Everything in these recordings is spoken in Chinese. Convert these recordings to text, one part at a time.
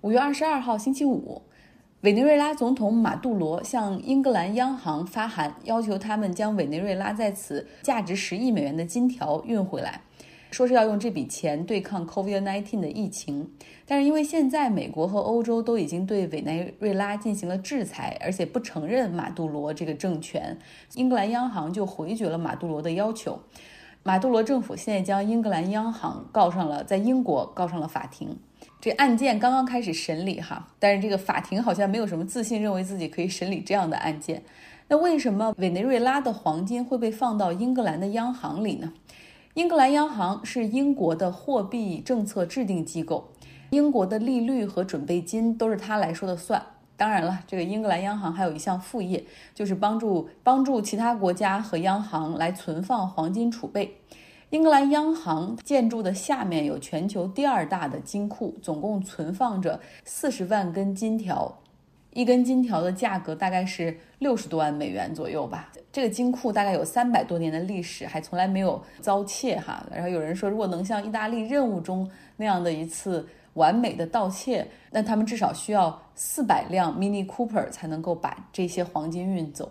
五月二十二号星期五，委内瑞拉总统马杜罗向英格兰央行发函，要求他们将委内瑞拉在此价值十亿美元的金条运回来，说是要用这笔钱对抗 COVID-19 的疫情。但是因为现在美国和欧洲都已经对委内瑞拉进行了制裁，而且不承认马杜罗这个政权，英格兰央行就回绝了马杜罗的要求。马杜罗政府现在将英格兰央行告上了，在英国告上了法庭。这案件刚刚开始审理哈，但是这个法庭好像没有什么自信，认为自己可以审理这样的案件。那为什么委内瑞拉的黄金会被放到英格兰的央行里呢？英格兰央行是英国的货币政策制定机构，英国的利率和准备金都是他来说的算。当然了，这个英格兰央行还有一项副业，就是帮助帮助其他国家和央行来存放黄金储备。英格兰央行建筑的下面有全球第二大的金库，总共存放着四十万根金条，一根金条的价格大概是六十多万美元左右吧。这个金库大概有三百多年的历史，还从来没有遭窃哈。然后有人说，如果能像意大利任务中那样的一次完美的盗窃，那他们至少需要四百辆 Mini Cooper 才能够把这些黄金运走。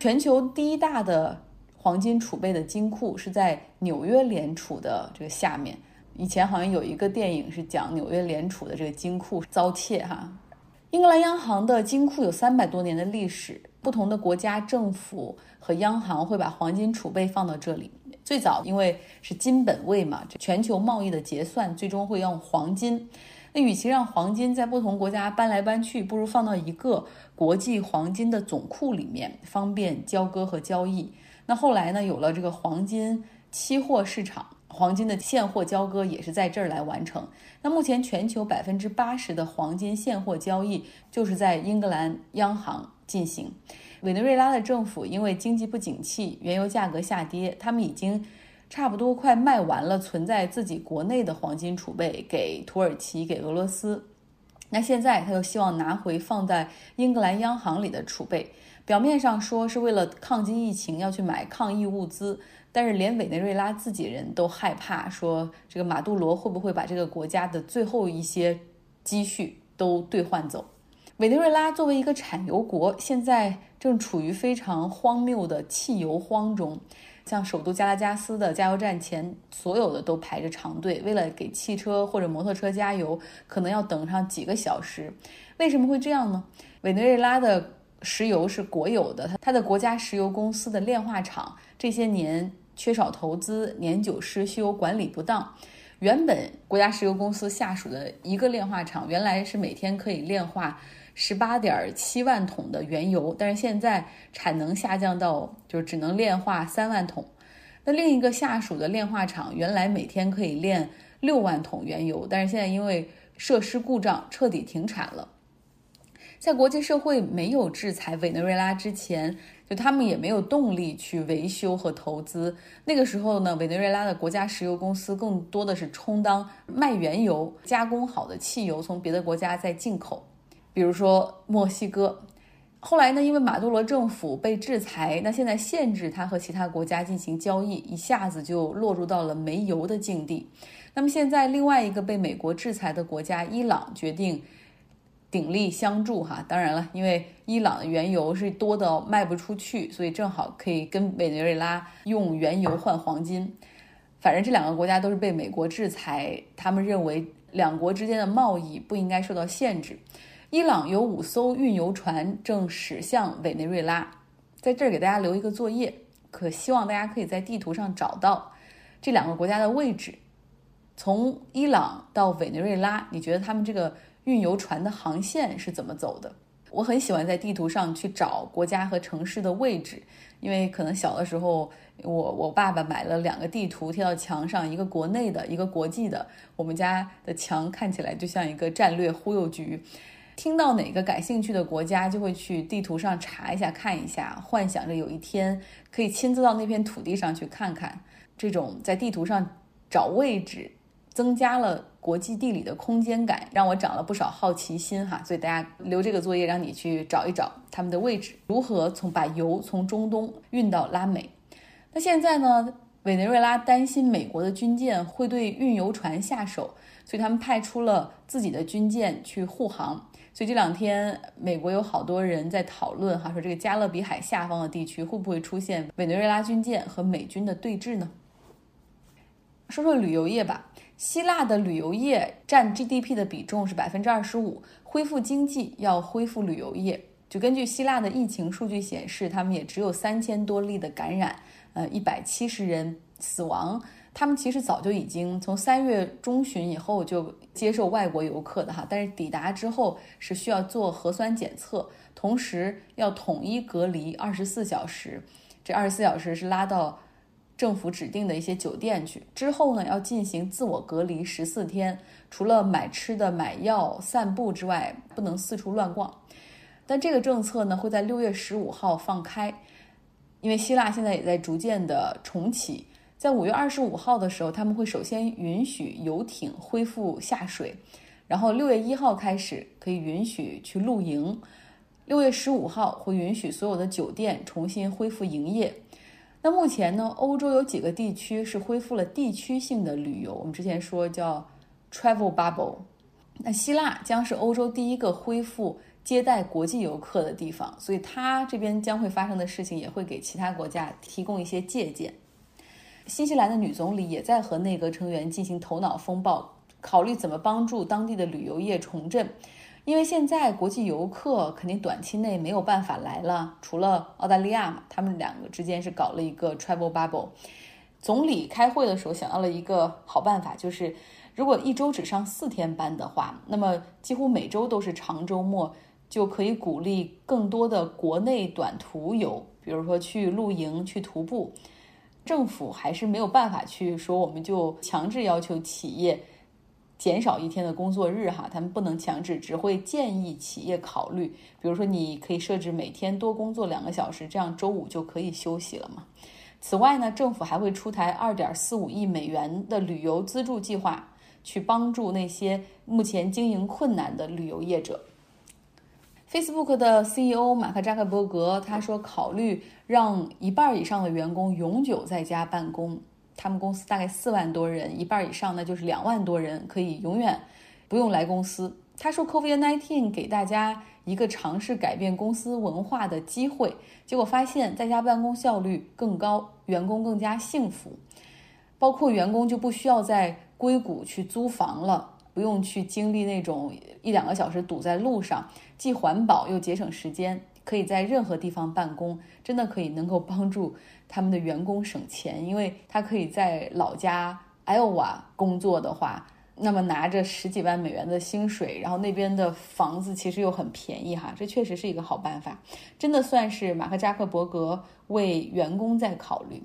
全球第一大的。黄金储备的金库是在纽约联储的这个下面。以前好像有一个电影是讲纽约联储的这个金库遭窃哈。英格兰央行的金库有三百多年的历史，不同的国家政府和央行会把黄金储备放到这里。最早因为是金本位嘛，全球贸易的结算最终会用黄金。那与其让黄金在不同国家搬来搬去，不如放到一个国际黄金的总库里面，方便交割和交易。那后来呢？有了这个黄金期货市场，黄金的现货交割也是在这儿来完成。那目前全球百分之八十的黄金现货交易就是在英格兰央行进行。委内瑞拉的政府因为经济不景气，原油价格下跌，他们已经差不多快卖完了存在自己国内的黄金储备给土耳其、给俄罗斯。那现在他又希望拿回放在英格兰央行里的储备。表面上说是为了抗击疫情要去买抗疫物资，但是连委内瑞拉自己人都害怕，说这个马杜罗会不会把这个国家的最后一些积蓄都兑换走？委内瑞拉作为一个产油国，现在正处于非常荒谬的汽油荒中，像首都加拉加斯的加油站前，所有的都排着长队，为了给汽车或者摩托车加油，可能要等上几个小时。为什么会这样呢？委内瑞拉的。石油是国有的，它它的国家石油公司的炼化厂这些年缺少投资，年久失修，管理不当。原本国家石油公司下属的一个炼化厂，原来是每天可以炼化十八点七万桶的原油，但是现在产能下降到就是只能炼化三万桶。那另一个下属的炼化厂原来每天可以炼六万桶原油，但是现在因为设施故障彻底停产了。在国际社会没有制裁委内瑞拉之前，就他们也没有动力去维修和投资。那个时候呢，委内瑞拉的国家石油公司更多的是充当卖原油、加工好的汽油从别的国家再进口，比如说墨西哥。后来呢，因为马杜罗政府被制裁，那现在限制他和其他国家进行交易，一下子就落入到了没油的境地。那么现在另外一个被美国制裁的国家伊朗决定。鼎力相助哈，当然了，因为伊朗的原油是多到卖不出去，所以正好可以跟委内瑞拉用原油换黄金。反正这两个国家都是被美国制裁，他们认为两国之间的贸易不应该受到限制。伊朗有五艘运油船正驶向委内瑞拉，在这儿给大家留一个作业，可希望大家可以在地图上找到这两个国家的位置。从伊朗到委内瑞拉，你觉得他们这个？运油船的航线是怎么走的？我很喜欢在地图上去找国家和城市的位置，因为可能小的时候，我我爸爸买了两个地图贴到墙上，一个国内的，一个国际的。我们家的墙看起来就像一个战略忽悠局。听到哪个感兴趣的国家，就会去地图上查一下、看一下，幻想着有一天可以亲自到那片土地上去看看。这种在地图上找位置。增加了国际地理的空间感，让我长了不少好奇心哈。所以大家留这个作业，让你去找一找他们的位置，如何从把油从中东运到拉美。那现在呢，委内瑞拉担心美国的军舰会对运油船下手，所以他们派出了自己的军舰去护航。所以这两天，美国有好多人在讨论哈，说这个加勒比海下方的地区会不会出现委内瑞拉军舰和美军的对峙呢？说说旅游业吧，希腊的旅游业占 GDP 的比重是百分之二十五，恢复经济要恢复旅游业。就根据希腊的疫情数据显示，他们也只有三千多例的感染，呃，一百七十人死亡。他们其实早就已经从三月中旬以后就接受外国游客的哈，但是抵达之后是需要做核酸检测，同时要统一隔离二十四小时。这二十四小时是拉到政府指定的一些酒店去，之后呢要进行自我隔离十四天，除了买吃的、买药、散步之外，不能四处乱逛。但这个政策呢会在六月十五号放开，因为希腊现在也在逐渐的重启。在五月二十五号的时候，他们会首先允许游艇恢复下水，然后六月一号开始可以允许去露营，六月十五号会允许所有的酒店重新恢复营业。那目前呢，欧洲有几个地区是恢复了地区性的旅游，我们之前说叫 travel bubble。那希腊将是欧洲第一个恢复接待国际游客的地方，所以它这边将会发生的事情也会给其他国家提供一些借鉴。新西兰的女总理也在和内阁成员进行头脑风暴，考虑怎么帮助当地的旅游业重振。因为现在国际游客肯定短期内没有办法来了，除了澳大利亚嘛，他们两个之间是搞了一个 travel bubble。总理开会的时候想到了一个好办法，就是如果一周只上四天班的话，那么几乎每周都是长周末，就可以鼓励更多的国内短途游，比如说去露营、去徒步。政府还是没有办法去说，我们就强制要求企业减少一天的工作日哈，他们不能强制，只会建议企业考虑，比如说你可以设置每天多工作两个小时，这样周五就可以休息了嘛。此外呢，政府还会出台二点四五亿美元的旅游资助计划，去帮助那些目前经营困难的旅游业者。Facebook 的 CEO 马克扎克伯格他说，考虑让一半以上的员工永久在家办公。他们公司大概四万多人，一半以上那就是两万多人可以永远不用来公司。他说，COVID-19 给大家一个尝试改变公司文化的机会，结果发现在家办公效率更高，员工更加幸福，包括员工就不需要在硅谷去租房了。不用去经历那种一两个小时堵在路上，既环保又节省时间，可以在任何地方办公，真的可以能够帮助他们的员工省钱。因为他可以在老家 Iowa 工作的话，那么拿着十几万美元的薪水，然后那边的房子其实又很便宜哈，这确实是一个好办法，真的算是马克扎克伯格为员工在考虑，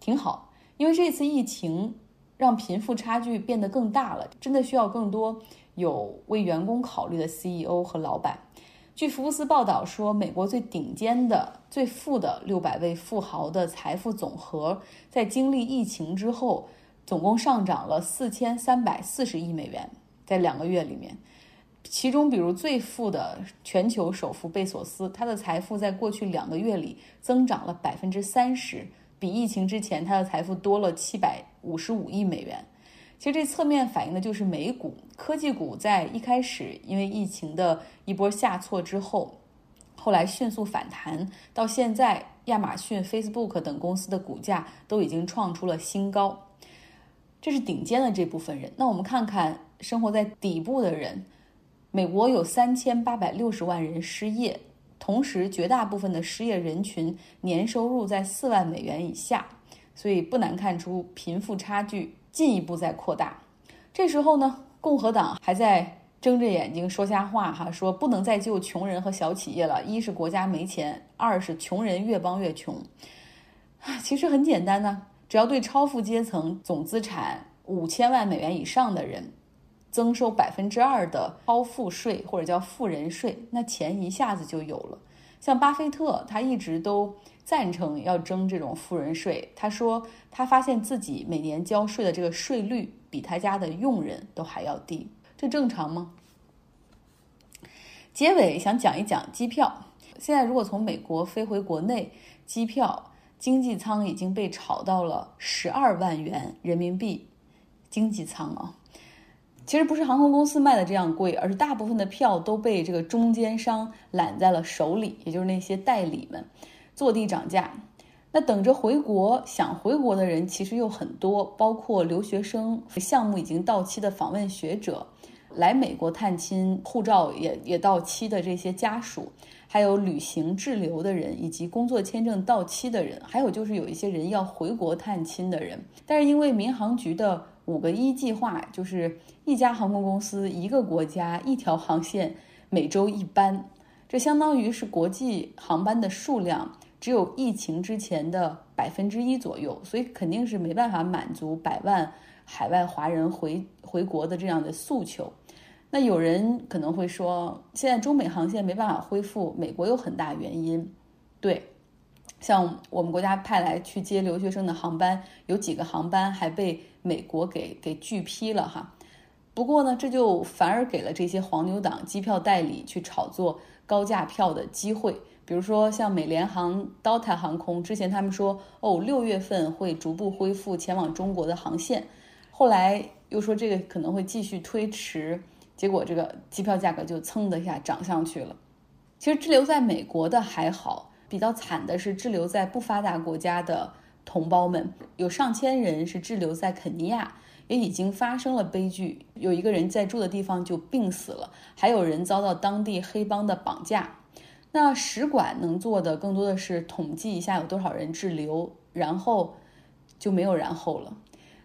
挺好。因为这次疫情。让贫富差距变得更大了，真的需要更多有为员工考虑的 CEO 和老板。据福布斯报道说，美国最顶尖的、最富的六百位富豪的财富总和，在经历疫情之后，总共上涨了四千三百四十亿美元，在两个月里面。其中，比如最富的全球首富贝索斯，他的财富在过去两个月里增长了百分之三十。比疫情之前，他的财富多了七百五十五亿美元。其实这侧面反映的就是美股科技股在一开始因为疫情的一波下挫之后，后来迅速反弹，到现在亚马逊、Facebook 等公司的股价都已经创出了新高。这是顶尖的这部分人。那我们看看生活在底部的人，美国有三千八百六十万人失业。同时，绝大部分的失业人群年收入在四万美元以下，所以不难看出贫富差距进一步在扩大。这时候呢，共和党还在睁着眼睛说瞎话，哈，说不能再救穷人和小企业了。一是国家没钱，二是穷人越帮越穷。啊，其实很简单呢，只要对超富阶层总资产五千万美元以上的人。增收百分之二的超富税或者叫富人税，那钱一下子就有了。像巴菲特，他一直都赞成要征这种富人税。他说，他发现自己每年交税的这个税率比他家的佣人都还要低，这正常吗？结尾想讲一讲机票。现在如果从美国飞回国内，机票经济舱已经被炒到了十二万元人民币，经济舱啊。其实不是航空公司卖的这样贵，而是大部分的票都被这个中间商揽在了手里，也就是那些代理们坐地涨价。那等着回国想回国的人其实又很多，包括留学生、项目已经到期的访问学者、来美国探亲、护照也也到期的这些家属，还有旅行滞留的人，以及工作签证到期的人，还有就是有一些人要回国探亲的人。但是因为民航局的五个一计划，就是一家航空公司一个国家一条航线，每周一班，这相当于是国际航班的数量只有疫情之前的百分之一左右，所以肯定是没办法满足百万海外华人回回国的这样的诉求。那有人可能会说，现在中美航线没办法恢复，美国有很大原因，对。像我们国家派来去接留学生的航班，有几个航班还被美国给给拒批了哈。不过呢，这就反而给了这些黄牛党机票代理去炒作高价票的机会。比如说像美联航、Delta 航空，之前他们说哦六月份会逐步恢复前往中国的航线，后来又说这个可能会继续推迟，结果这个机票价格就噌的一下涨上去了。其实滞留在美国的还好。比较惨的是滞留在不发达国家的同胞们，有上千人是滞留在肯尼亚，也已经发生了悲剧，有一个人在住的地方就病死了，还有人遭到当地黑帮的绑架。那使馆能做的更多的是统计一下有多少人滞留，然后就没有然后了。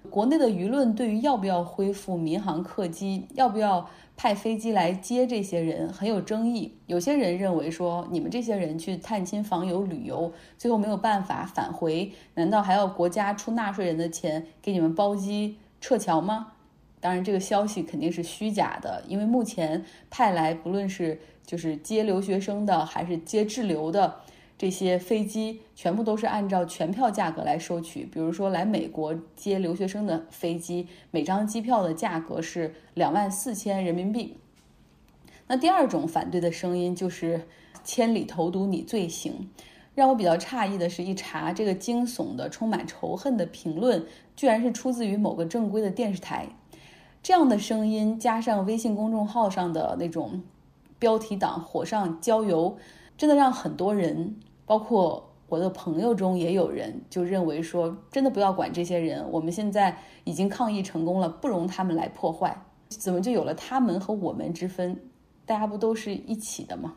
国内的舆论对于要不要恢复民航客机，要不要？派飞机来接这些人很有争议，有些人认为说，你们这些人去探亲访友旅游，最后没有办法返回，难道还要国家出纳税人的钱给你们包机撤侨吗？当然，这个消息肯定是虚假的，因为目前派来不论是就是接留学生的，还是接滞留的。这些飞机全部都是按照全票价格来收取。比如说来美国接留学生的飞机，每张机票的价格是两万四千人民币。那第二种反对的声音就是“千里投毒，你罪行”。让我比较诧异的是，一查这个惊悚的、充满仇恨的评论，居然是出自于某个正规的电视台。这样的声音加上微信公众号上的那种标题党火上浇油。真的让很多人，包括我的朋友中也有人就认为说，真的不要管这些人，我们现在已经抗疫成功了，不容他们来破坏。怎么就有了他们和我们之分？大家不都是一起的吗？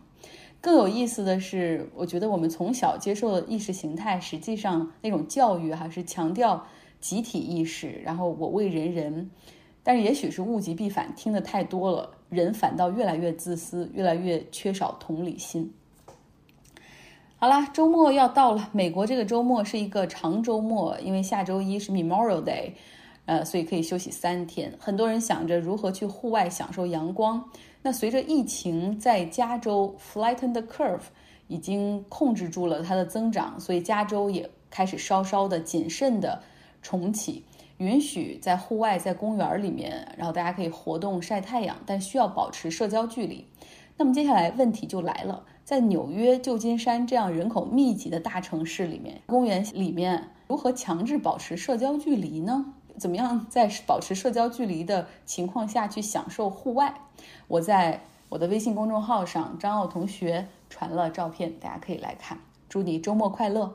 更有意思的是，我觉得我们从小接受的意识形态，实际上那种教育哈是强调集体意识，然后我为人人。但是也许是物极必反，听得太多了，人反倒越来越自私，越来越缺少同理心。好啦，周末要到了。美国这个周末是一个长周末，因为下周一是 Memorial Day，呃，所以可以休息三天。很多人想着如何去户外享受阳光。那随着疫情在加州 flatten the curve，已经控制住了它的增长，所以加州也开始稍稍的谨慎的重启，允许在户外在公园里面，然后大家可以活动晒太阳，但需要保持社交距离。那么接下来问题就来了。在纽约、旧金山这样人口密集的大城市里面，公园里面如何强制保持社交距离呢？怎么样在保持社交距离的情况下去享受户外？我在我的微信公众号上，张奥同学传了照片，大家可以来看。祝你周末快乐！